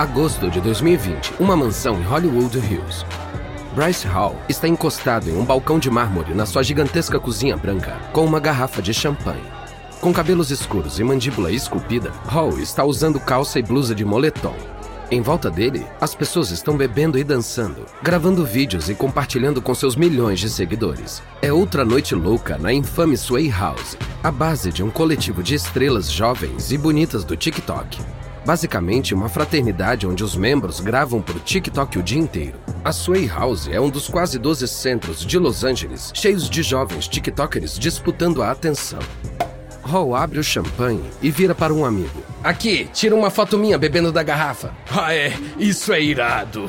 Agosto de 2020, uma mansão em Hollywood Hills. Bryce Hall está encostado em um balcão de mármore na sua gigantesca cozinha branca, com uma garrafa de champanhe. Com cabelos escuros e mandíbula esculpida, Hall está usando calça e blusa de moletom. Em volta dele, as pessoas estão bebendo e dançando, gravando vídeos e compartilhando com seus milhões de seguidores. É outra noite louca na infame Sway House, a base de um coletivo de estrelas jovens e bonitas do TikTok. Basicamente, uma fraternidade onde os membros gravam pro TikTok o dia inteiro. A Sway House é um dos quase 12 centros de Los Angeles cheios de jovens TikTokers disputando a atenção. Hall abre o champanhe e vira para um amigo. Aqui, tira uma foto minha bebendo da garrafa. Ah, é? Isso é irado.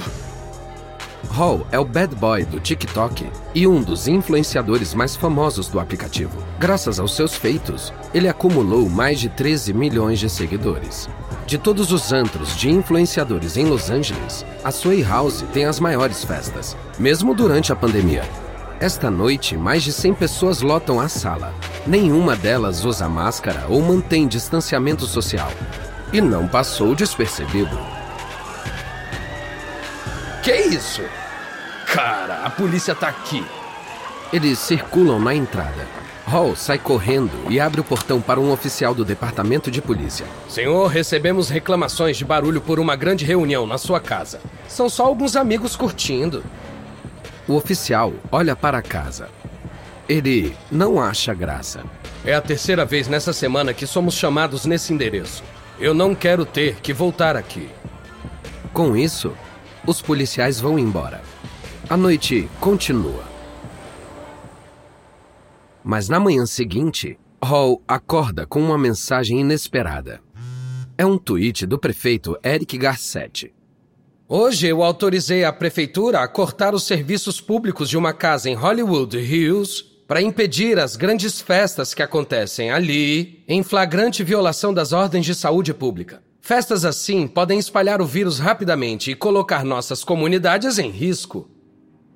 Hall é o bad boy do TikTok e um dos influenciadores mais famosos do aplicativo. Graças aos seus feitos, ele acumulou mais de 13 milhões de seguidores. De todos os antros de influenciadores em Los Angeles, a Sway House tem as maiores festas, mesmo durante a pandemia. Esta noite, mais de 100 pessoas lotam a sala. Nenhuma delas usa máscara ou mantém distanciamento social. E não passou despercebido. Que isso? Cara, a polícia tá aqui. Eles circulam na entrada. Hall sai correndo e abre o portão para um oficial do departamento de polícia. Senhor, recebemos reclamações de barulho por uma grande reunião na sua casa. São só alguns amigos curtindo. O oficial olha para a casa. Ele não acha graça. É a terceira vez nessa semana que somos chamados nesse endereço. Eu não quero ter que voltar aqui. Com isso, os policiais vão embora. A noite continua. Mas na manhã seguinte, Hall acorda com uma mensagem inesperada. É um tweet do prefeito Eric Garcetti. Hoje eu autorizei a prefeitura a cortar os serviços públicos de uma casa em Hollywood Hills para impedir as grandes festas que acontecem ali em flagrante violação das ordens de saúde pública. Festas assim podem espalhar o vírus rapidamente e colocar nossas comunidades em risco.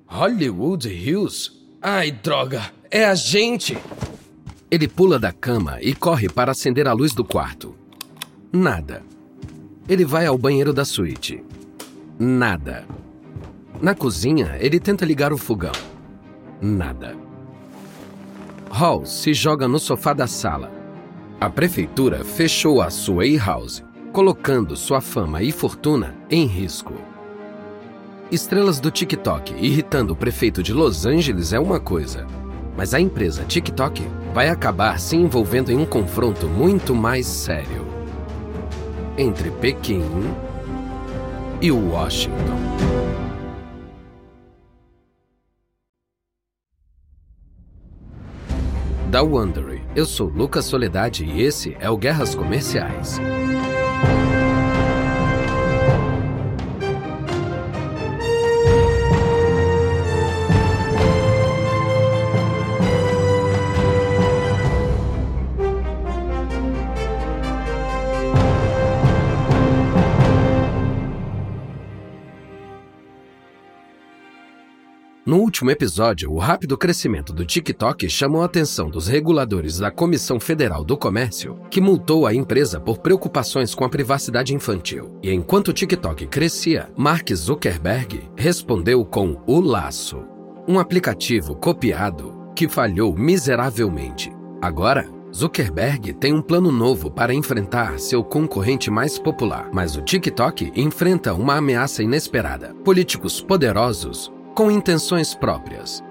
Hollywood Hills? Ai, droga! É a gente! Ele pula da cama e corre para acender a luz do quarto. Nada. Ele vai ao banheiro da suíte. Nada. Na cozinha, ele tenta ligar o fogão. Nada. Hall se joga no sofá da sala. A prefeitura fechou a Sway House, colocando sua fama e fortuna em risco. Estrelas do TikTok irritando o prefeito de Los Angeles é uma coisa, mas a empresa TikTok vai acabar se envolvendo em um confronto muito mais sério entre Pequim e Washington. Da Wondery, eu sou Lucas Soledade e esse é o Guerras Comerciais. Último episódio, o rápido crescimento do TikTok chamou a atenção dos reguladores da Comissão Federal do Comércio, que multou a empresa por preocupações com a privacidade infantil. E enquanto o TikTok crescia, Mark Zuckerberg respondeu com o Laço, um aplicativo copiado que falhou miseravelmente. Agora, Zuckerberg tem um plano novo para enfrentar seu concorrente mais popular, mas o TikTok enfrenta uma ameaça inesperada. Políticos poderosos com intenções próprias.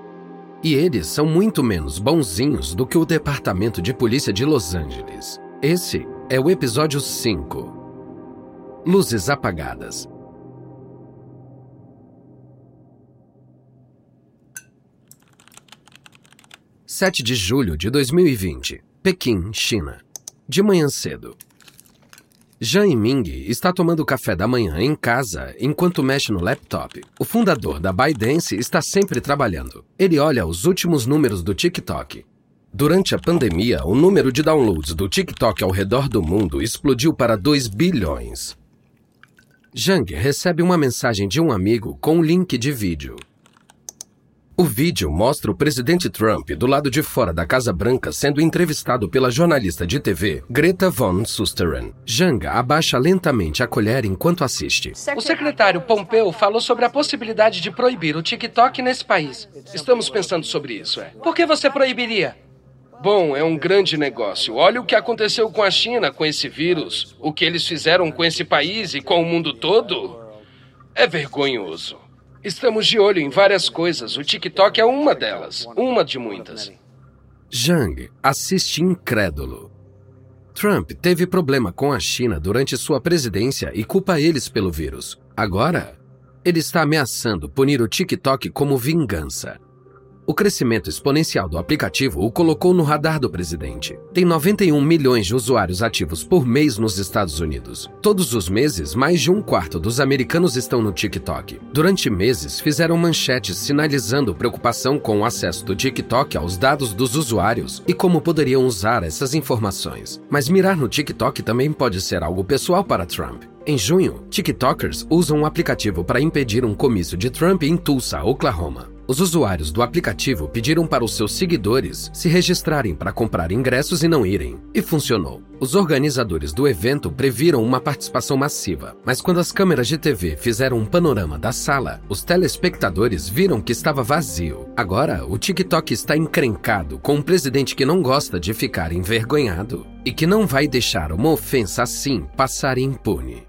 E eles são muito menos bonzinhos do que o Departamento de Polícia de Los Angeles. Esse é o episódio 5. Luzes apagadas. Sete de julho de 2020, Pequim, China. De manhã cedo. Zhang Yiming está tomando café da manhã em casa enquanto mexe no laptop. O fundador da ByteDance está sempre trabalhando. Ele olha os últimos números do TikTok. Durante a pandemia, o número de downloads do TikTok ao redor do mundo explodiu para 2 bilhões. Zhang recebe uma mensagem de um amigo com um link de vídeo. O vídeo mostra o presidente Trump do lado de fora da Casa Branca sendo entrevistado pela jornalista de TV Greta Von Susteren. Janga abaixa lentamente a colher enquanto assiste. O secretário Pompeu falou sobre a possibilidade de proibir o TikTok nesse país. Estamos pensando sobre isso, é. Por que você proibiria? Bom, é um grande negócio. Olha o que aconteceu com a China com esse vírus. O que eles fizeram com esse país e com o mundo todo. É vergonhoso. Estamos de olho em várias coisas. O TikTok é uma delas. Uma de muitas. Zhang assiste incrédulo. Trump teve problema com a China durante sua presidência e culpa eles pelo vírus. Agora, ele está ameaçando punir o TikTok como vingança. O crescimento exponencial do aplicativo o colocou no radar do presidente. Tem 91 milhões de usuários ativos por mês nos Estados Unidos. Todos os meses, mais de um quarto dos americanos estão no TikTok. Durante meses, fizeram manchetes sinalizando preocupação com o acesso do TikTok aos dados dos usuários e como poderiam usar essas informações. Mas mirar no TikTok também pode ser algo pessoal para Trump. Em junho, TikTokers usam um aplicativo para impedir um comício de Trump em Tulsa, Oklahoma. Os usuários do aplicativo pediram para os seus seguidores se registrarem para comprar ingressos e não irem. E funcionou. Os organizadores do evento previram uma participação massiva, mas quando as câmeras de TV fizeram um panorama da sala, os telespectadores viram que estava vazio. Agora, o TikTok está encrencado com um presidente que não gosta de ficar envergonhado e que não vai deixar uma ofensa assim passar impune.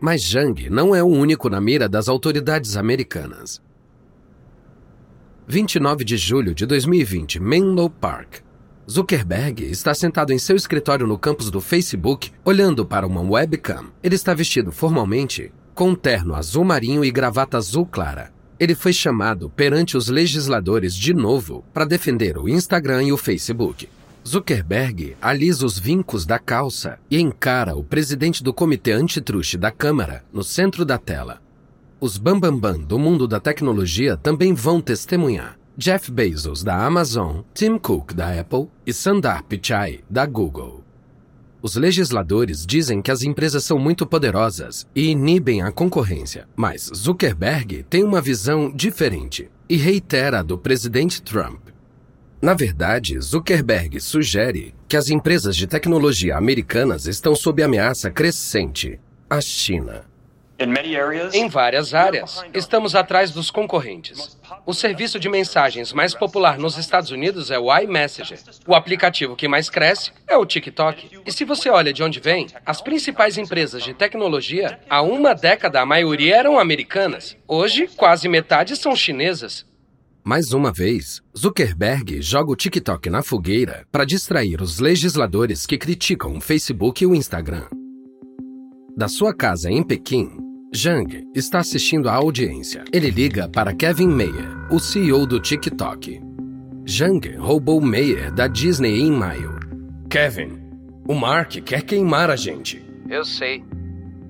Mas Zhang não é o único na mira das autoridades americanas. 29 de julho de 2020, Menlo Park. Zuckerberg está sentado em seu escritório no campus do Facebook, olhando para uma webcam. Ele está vestido formalmente, com um terno azul marinho e gravata azul clara. Ele foi chamado perante os legisladores de novo para defender o Instagram e o Facebook. Zuckerberg alisa os vincos da calça e encara o presidente do comitê antitruste da Câmara no centro da tela. Os bambambam bam, bam do mundo da tecnologia também vão testemunhar. Jeff Bezos, da Amazon, Tim Cook, da Apple e Sundar Pichai, da Google. Os legisladores dizem que as empresas são muito poderosas e inibem a concorrência, mas Zuckerberg tem uma visão diferente e reitera a do presidente Trump. Na verdade, Zuckerberg sugere que as empresas de tecnologia americanas estão sob ameaça crescente. A China. Em várias áreas, estamos atrás dos concorrentes. O serviço de mensagens mais popular nos Estados Unidos é o iMessenger. O aplicativo que mais cresce é o TikTok. E se você olha de onde vem, as principais empresas de tecnologia, há uma década a maioria eram americanas. Hoje, quase metade são chinesas. Mais uma vez, Zuckerberg joga o TikTok na fogueira para distrair os legisladores que criticam o Facebook e o Instagram. Da sua casa em Pequim, Zhang está assistindo à audiência. Ele liga para Kevin Mayer, o CEO do TikTok. Zhang roubou Mayer da Disney em maio. Kevin, o Mark quer queimar a gente. Eu sei.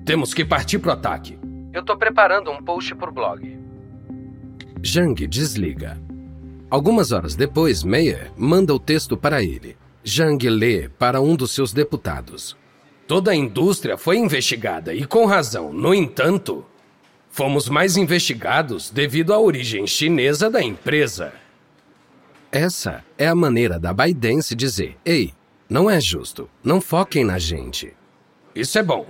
Temos que partir pro ataque. Eu tô preparando um post pro blog. Zhang desliga. Algumas horas depois, Mayer manda o texto para ele. Zhang lê para um dos seus deputados. Toda a indústria foi investigada e com razão. No entanto, fomos mais investigados devido à origem chinesa da empresa. Essa é a maneira da Baidense dizer: ei, não é justo, não foquem na gente. Isso é bom.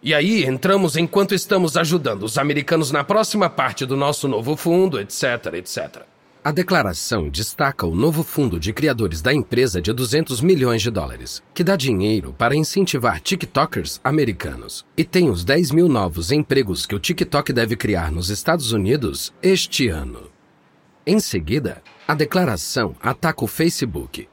E aí entramos enquanto estamos ajudando os americanos na próxima parte do nosso novo fundo, etc, etc. A declaração destaca o novo fundo de criadores da empresa de 200 milhões de dólares, que dá dinheiro para incentivar TikTokers americanos e tem os 10 mil novos empregos que o TikTok deve criar nos Estados Unidos este ano. Em seguida, a declaração ataca o Facebook.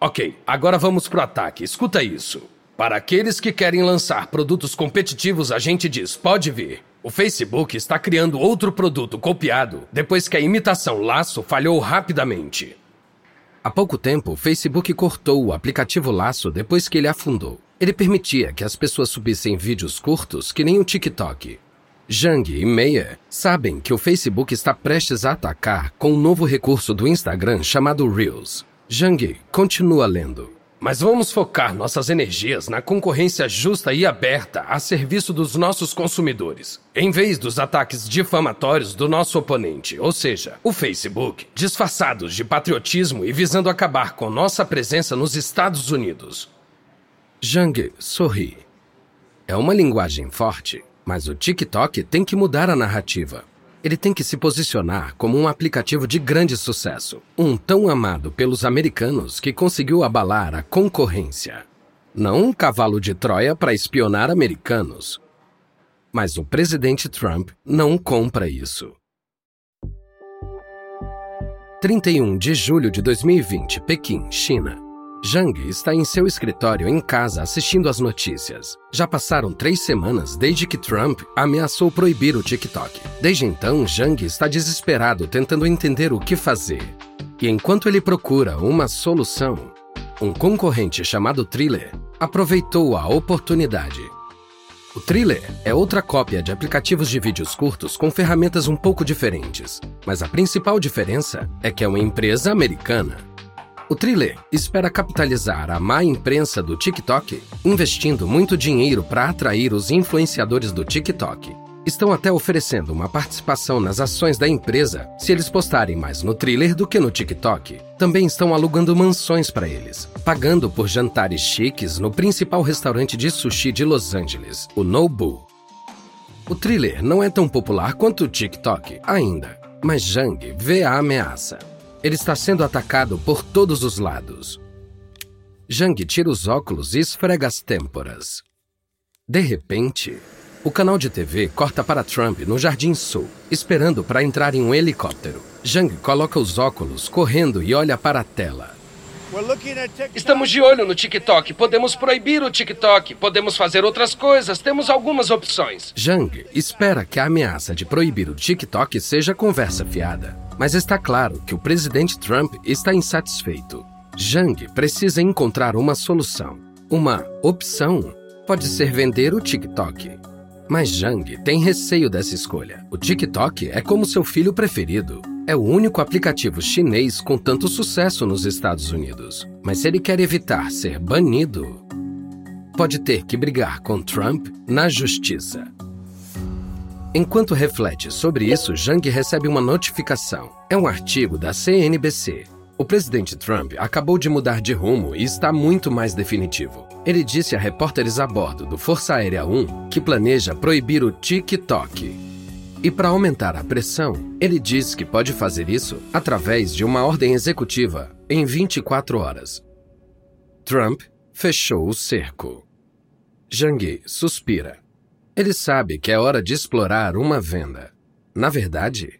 Ok, agora vamos para o ataque. Escuta isso. Para aqueles que querem lançar produtos competitivos, a gente diz: pode vir. O Facebook está criando outro produto copiado depois que a imitação Laço falhou rapidamente. Há pouco tempo, o Facebook cortou o aplicativo Laço depois que ele afundou. Ele permitia que as pessoas subissem vídeos curtos que nem o TikTok. Zhang e Meyer sabem que o Facebook está prestes a atacar com um novo recurso do Instagram chamado Reels. Zhang continua lendo. Mas vamos focar nossas energias na concorrência justa e aberta a serviço dos nossos consumidores, em vez dos ataques difamatórios do nosso oponente, ou seja, o Facebook, disfarçados de patriotismo e visando acabar com nossa presença nos Estados Unidos. Jang sorri. É uma linguagem forte, mas o TikTok tem que mudar a narrativa. Ele tem que se posicionar como um aplicativo de grande sucesso, um tão amado pelos americanos que conseguiu abalar a concorrência. Não um cavalo de Troia para espionar americanos. Mas o presidente Trump não compra isso. 31 de julho de 2020, Pequim, China. Zhang está em seu escritório em casa assistindo às notícias. Já passaram três semanas desde que Trump ameaçou proibir o TikTok. Desde então, Zhang está desesperado tentando entender o que fazer. E enquanto ele procura uma solução, um concorrente chamado Thriller aproveitou a oportunidade. O Thriller é outra cópia de aplicativos de vídeos curtos com ferramentas um pouco diferentes, mas a principal diferença é que é uma empresa americana. O Thriller espera capitalizar a má imprensa do TikTok, investindo muito dinheiro para atrair os influenciadores do TikTok. Estão até oferecendo uma participação nas ações da empresa se eles postarem mais no Thriller do que no TikTok. Também estão alugando mansões para eles, pagando por jantares chiques no principal restaurante de sushi de Los Angeles, o Nobu. O Thriller não é tão popular quanto o TikTok ainda, mas Zhang vê a ameaça. Ele está sendo atacado por todos os lados. Jang tira os óculos e esfrega as têmporas. De repente, o canal de TV corta para Trump no Jardim Sul, esperando para entrar em um helicóptero. Jang coloca os óculos, correndo e olha para a tela. Estamos de olho no TikTok. Podemos proibir o TikTok. Podemos fazer outras coisas. Temos algumas opções. Jang espera que a ameaça de proibir o TikTok seja conversa fiada. Mas está claro que o presidente Trump está insatisfeito. Jang precisa encontrar uma solução. Uma opção pode ser vender o TikTok. Mas Jang tem receio dessa escolha. O TikTok é como seu filho preferido. É o único aplicativo chinês com tanto sucesso nos Estados Unidos. Mas se ele quer evitar ser banido, pode ter que brigar com Trump na justiça. Enquanto reflete sobre isso, Zhang recebe uma notificação. É um artigo da CNBC. O presidente Trump acabou de mudar de rumo e está muito mais definitivo. Ele disse a repórteres a bordo do Força Aérea 1 que planeja proibir o TikTok e para aumentar a pressão, ele diz que pode fazer isso através de uma ordem executiva em 24 horas. Trump fechou o cerco. Zhang suspira. Ele sabe que é hora de explorar uma venda. Na verdade,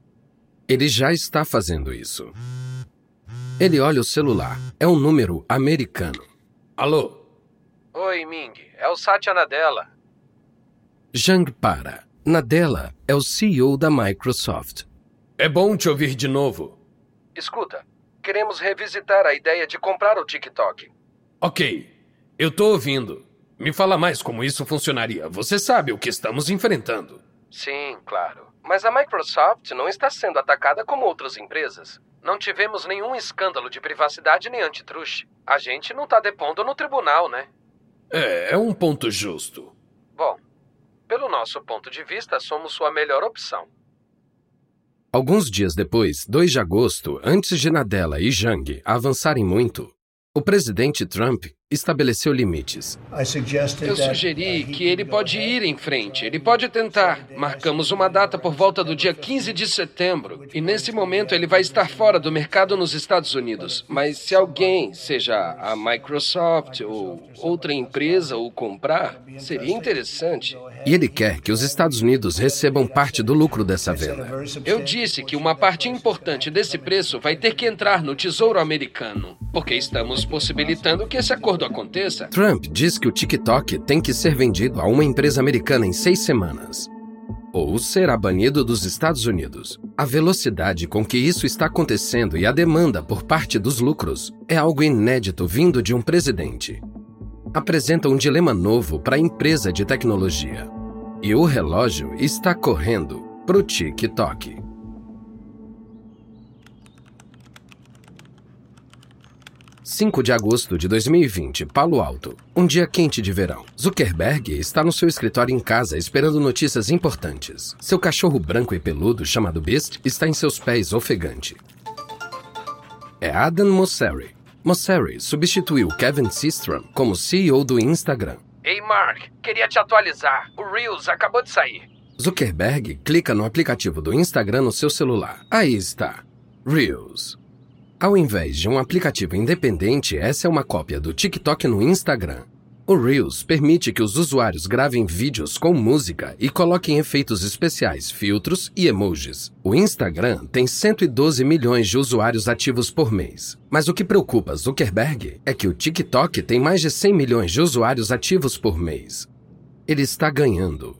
ele já está fazendo isso. Ele olha o celular. É um número americano. Alô? Oi, Ming. É o Satya Nadella. Zhang para. Nadella é o CEO da Microsoft. É bom te ouvir de novo. Escuta, queremos revisitar a ideia de comprar o TikTok. Ok, eu tô ouvindo. Me fala mais como isso funcionaria. Você sabe o que estamos enfrentando. Sim, claro. Mas a Microsoft não está sendo atacada como outras empresas. Não tivemos nenhum escândalo de privacidade nem antitruste. A gente não está depondo no tribunal, né? É, é um ponto justo. Bom, pelo nosso ponto de vista, somos sua melhor opção. Alguns dias depois, 2 de agosto, antes de Nadella e Zhang avançarem muito, o presidente Trump estabeleceu limites. Eu sugeri que ele pode ir em frente, ele pode tentar. Marcamos uma data por volta do dia 15 de setembro, e nesse momento ele vai estar fora do mercado nos Estados Unidos. Mas se alguém, seja a Microsoft ou outra empresa, o comprar, seria interessante. E ele quer que os Estados Unidos recebam parte do lucro dessa venda. Eu disse que uma parte importante desse preço vai ter que entrar no Tesouro Americano, porque estamos possibilitando que esse acordo aconteça. Trump diz que o TikTok tem que ser vendido a uma empresa americana em seis semanas. Ou será banido dos Estados Unidos. A velocidade com que isso está acontecendo e a demanda por parte dos lucros é algo inédito vindo de um presidente. Apresenta um dilema novo para a empresa de tecnologia. E o relógio está correndo para o TikTok. 5 de agosto de 2020, Palo Alto. Um dia quente de verão. Zuckerberg está no seu escritório em casa esperando notícias importantes. Seu cachorro branco e peludo, chamado Beast, está em seus pés ofegante. É Adam Mosseri. Mosseri substituiu Kevin Systrom como CEO do Instagram. Ei, Mark, queria te atualizar. O Reels acabou de sair. Zuckerberg clica no aplicativo do Instagram no seu celular. Aí está. Reels. Ao invés de um aplicativo independente, essa é uma cópia do TikTok no Instagram. O Reels permite que os usuários gravem vídeos com música e coloquem efeitos especiais, filtros e emojis. O Instagram tem 112 milhões de usuários ativos por mês. Mas o que preocupa Zuckerberg é que o TikTok tem mais de 100 milhões de usuários ativos por mês. Ele está ganhando.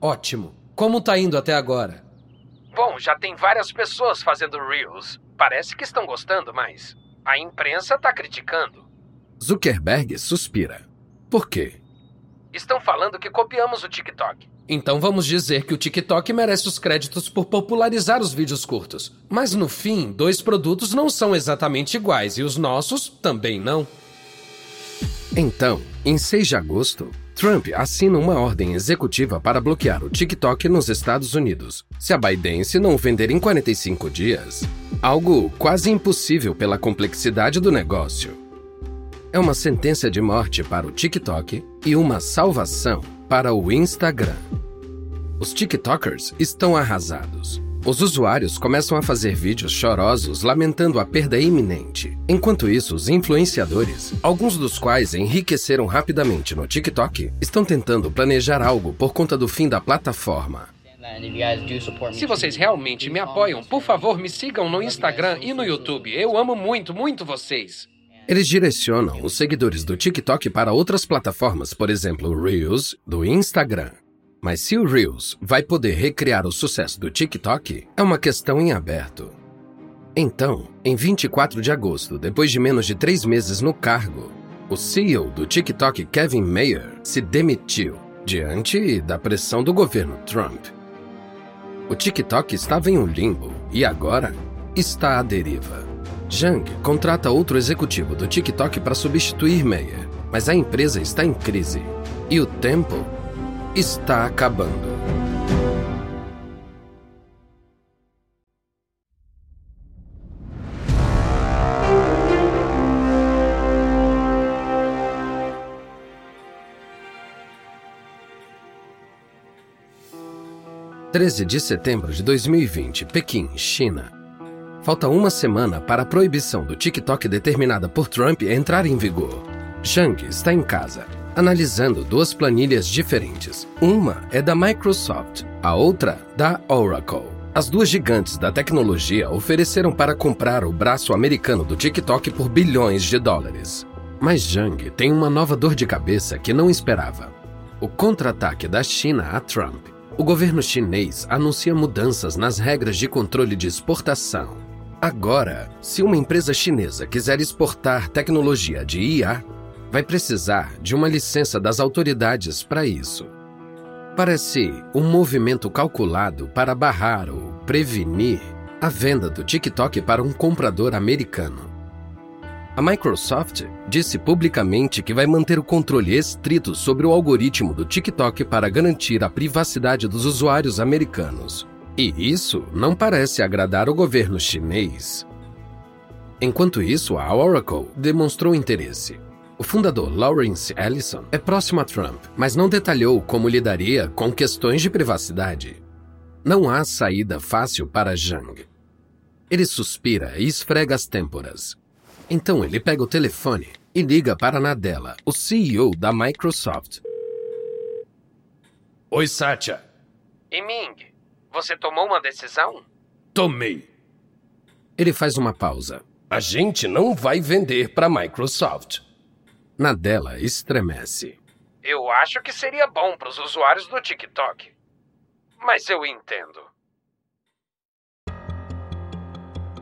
Ótimo. Como tá indo até agora? Bom, já tem várias pessoas fazendo Reels. Parece que estão gostando, mas a imprensa tá criticando. Zuckerberg suspira. Por quê? Estão falando que copiamos o TikTok. Então vamos dizer que o TikTok merece os créditos por popularizar os vídeos curtos. Mas no fim, dois produtos não são exatamente iguais e os nossos também não. Então, em 6 de agosto, Trump assina uma ordem executiva para bloquear o TikTok nos Estados Unidos, se a ByteDance não vender em 45 dias. Algo quase impossível pela complexidade do negócio. É uma sentença de morte para o TikTok e uma salvação para o Instagram. Os TikTokers estão arrasados. Os usuários começam a fazer vídeos chorosos lamentando a perda iminente. Enquanto isso, os influenciadores, alguns dos quais enriqueceram rapidamente no TikTok, estão tentando planejar algo por conta do fim da plataforma. Se vocês realmente me apoiam, por favor, me sigam no Instagram e no YouTube. Eu amo muito, muito vocês. Eles direcionam os seguidores do TikTok para outras plataformas, por exemplo, o Reels do Instagram. Mas se o Reels vai poder recriar o sucesso do TikTok, é uma questão em aberto. Então, em 24 de agosto, depois de menos de três meses no cargo, o CEO do TikTok, Kevin Mayer, se demitiu diante da pressão do governo Trump. O TikTok estava em um limbo e agora está à deriva. Zhang contrata outro executivo do TikTok para substituir Mayer, mas a empresa está em crise e o tempo está acabando. Treze de setembro de 2020, Pequim, China. Falta uma semana para a proibição do TikTok determinada por Trump entrar em vigor. Zhang está em casa, analisando duas planilhas diferentes. Uma é da Microsoft, a outra da Oracle. As duas gigantes da tecnologia ofereceram para comprar o braço americano do TikTok por bilhões de dólares. Mas Zhang tem uma nova dor de cabeça que não esperava: o contra-ataque da China a Trump. O governo chinês anuncia mudanças nas regras de controle de exportação. Agora, se uma empresa chinesa quiser exportar tecnologia de IA, vai precisar de uma licença das autoridades para isso. Parece um movimento calculado para barrar ou prevenir a venda do TikTok para um comprador americano. A Microsoft disse publicamente que vai manter o controle estrito sobre o algoritmo do TikTok para garantir a privacidade dos usuários americanos. E isso não parece agradar o governo chinês. Enquanto isso, a Oracle demonstrou interesse. O fundador Lawrence Ellison é próximo a Trump, mas não detalhou como lidaria com questões de privacidade. Não há saída fácil para Zhang. Ele suspira e esfrega as têmporas. Então ele pega o telefone e liga para Nadella, o CEO da Microsoft. Oi, Satya. E Ming, você tomou uma decisão? Tomei. Ele faz uma pausa. A gente não vai vender para a Microsoft. Nadella estremece. Eu acho que seria bom para os usuários do TikTok. Mas eu entendo.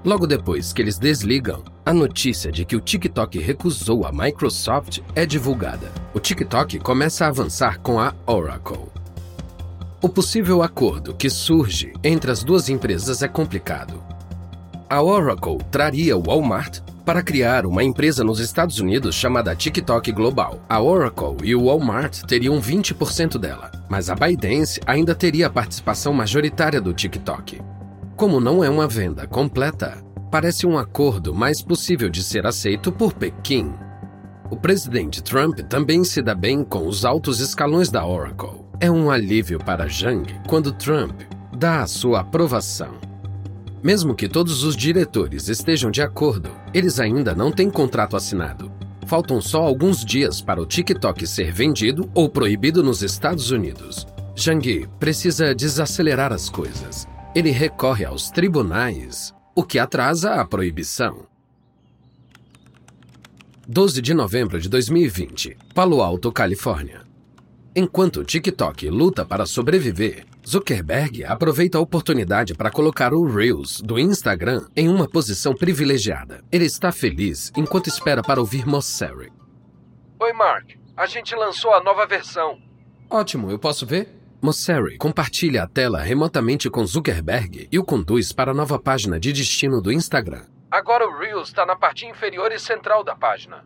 Logo depois que eles desligam, a notícia de que o TikTok recusou a Microsoft é divulgada. O TikTok começa a avançar com a Oracle. O possível acordo que surge entre as duas empresas é complicado. A Oracle traria o Walmart para criar uma empresa nos Estados Unidos chamada TikTok Global. A Oracle e o Walmart teriam 20% dela, mas a ByteDance ainda teria a participação majoritária do TikTok. Como não é uma venda completa, parece um acordo mais possível de ser aceito por Pequim. O presidente Trump também se dá bem com os altos escalões da Oracle. É um alívio para Zhang quando Trump dá a sua aprovação. Mesmo que todos os diretores estejam de acordo, eles ainda não têm contrato assinado. Faltam só alguns dias para o TikTok ser vendido ou proibido nos Estados Unidos. Zhang precisa desacelerar as coisas. Ele recorre aos tribunais, o que atrasa a proibição. 12 de novembro de 2020, Palo Alto, Califórnia. Enquanto o TikTok luta para sobreviver, Zuckerberg aproveita a oportunidade para colocar o Reels do Instagram em uma posição privilegiada. Ele está feliz enquanto espera para ouvir Mosseri. Oi, Mark. A gente lançou a nova versão. Ótimo, eu posso ver? Mosseri compartilha a tela remotamente com Zuckerberg e o conduz para a nova página de destino do Instagram. Agora o Reels está na parte inferior e central da página.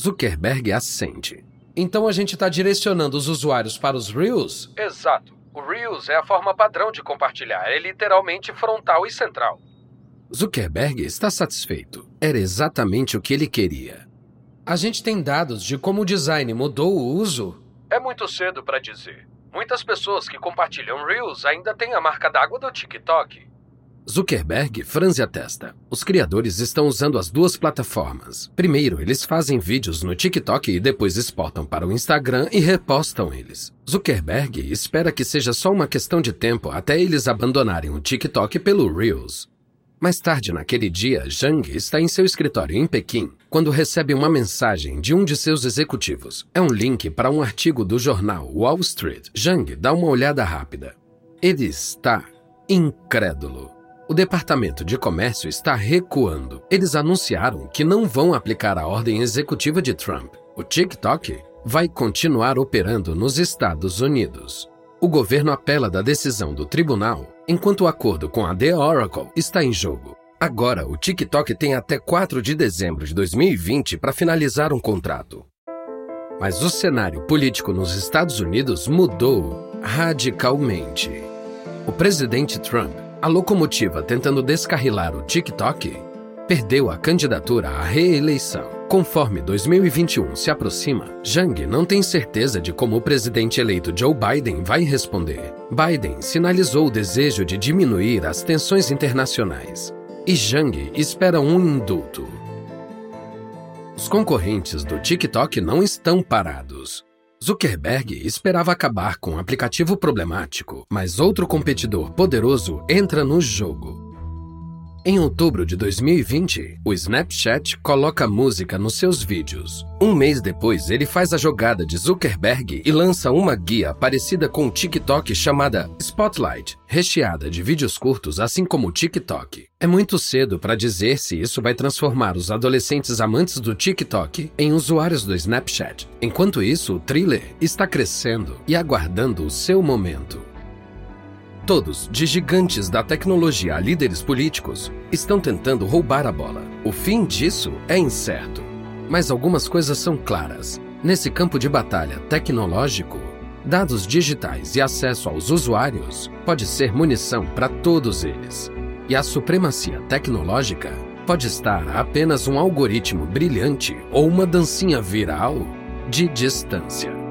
Zuckerberg assente. Então a gente está direcionando os usuários para os Reels? Exato. O Reels é a forma padrão de compartilhar, é literalmente frontal e central. Zuckerberg está satisfeito. Era exatamente o que ele queria. A gente tem dados de como o design mudou o uso? É muito cedo para dizer. Muitas pessoas que compartilham Reels ainda têm a marca d'água do TikTok. Zuckerberg franze a testa. Os criadores estão usando as duas plataformas. Primeiro, eles fazem vídeos no TikTok e depois exportam para o Instagram e repostam eles. Zuckerberg espera que seja só uma questão de tempo até eles abandonarem o TikTok pelo Reels. Mais tarde naquele dia, Zhang está em seu escritório em Pequim quando recebe uma mensagem de um de seus executivos. É um link para um artigo do jornal Wall Street. Zhang dá uma olhada rápida. Ele está incrédulo. O Departamento de Comércio está recuando. Eles anunciaram que não vão aplicar a ordem executiva de Trump. O TikTok vai continuar operando nos Estados Unidos. O governo apela da decisão do tribunal, enquanto o acordo com a The Oracle está em jogo. Agora, o TikTok tem até 4 de dezembro de 2020 para finalizar um contrato. Mas o cenário político nos Estados Unidos mudou radicalmente. O presidente Trump a locomotiva tentando descarrilar o TikTok perdeu a candidatura à reeleição. Conforme 2021 se aproxima, Zhang não tem certeza de como o presidente eleito Joe Biden vai responder. Biden sinalizou o desejo de diminuir as tensões internacionais. E Zhang espera um indulto. Os concorrentes do TikTok não estão parados. Zuckerberg esperava acabar com um aplicativo problemático, mas outro competidor poderoso entra no jogo. Em outubro de 2020, o Snapchat coloca música nos seus vídeos. Um mês depois, ele faz a jogada de Zuckerberg e lança uma guia parecida com o TikTok chamada Spotlight, recheada de vídeos curtos, assim como o TikTok. É muito cedo para dizer se isso vai transformar os adolescentes amantes do TikTok em usuários do Snapchat. Enquanto isso, o thriller está crescendo e aguardando o seu momento. Todos, de gigantes da tecnologia a líderes políticos, estão tentando roubar a bola. O fim disso é incerto. Mas algumas coisas são claras. Nesse campo de batalha tecnológico, dados digitais e acesso aos usuários pode ser munição para todos eles. E a supremacia tecnológica pode estar a apenas um algoritmo brilhante ou uma dancinha viral de distância.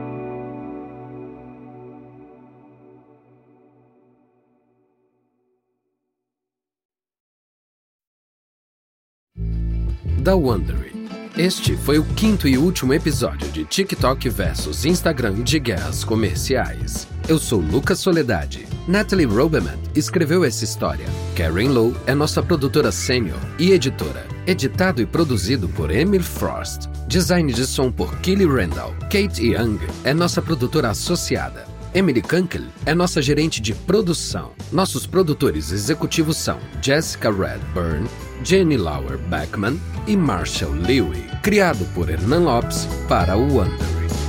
Da Wondery. Este foi o quinto e último episódio de TikTok versus Instagram de guerras comerciais. Eu sou Lucas Soledade. Natalie Robeman escreveu essa história. Karen Lowe é nossa produtora sênior e editora. Editado e produzido por Emil Frost. Design de som por Kelly Randall. Kate Young é nossa produtora associada. Emily Kunkel é nossa gerente de produção. Nossos produtores executivos são Jessica Redburn, Jenny Lauer Beckman e Marshall Lewy, criado por Hernan Lopes para o Wondery.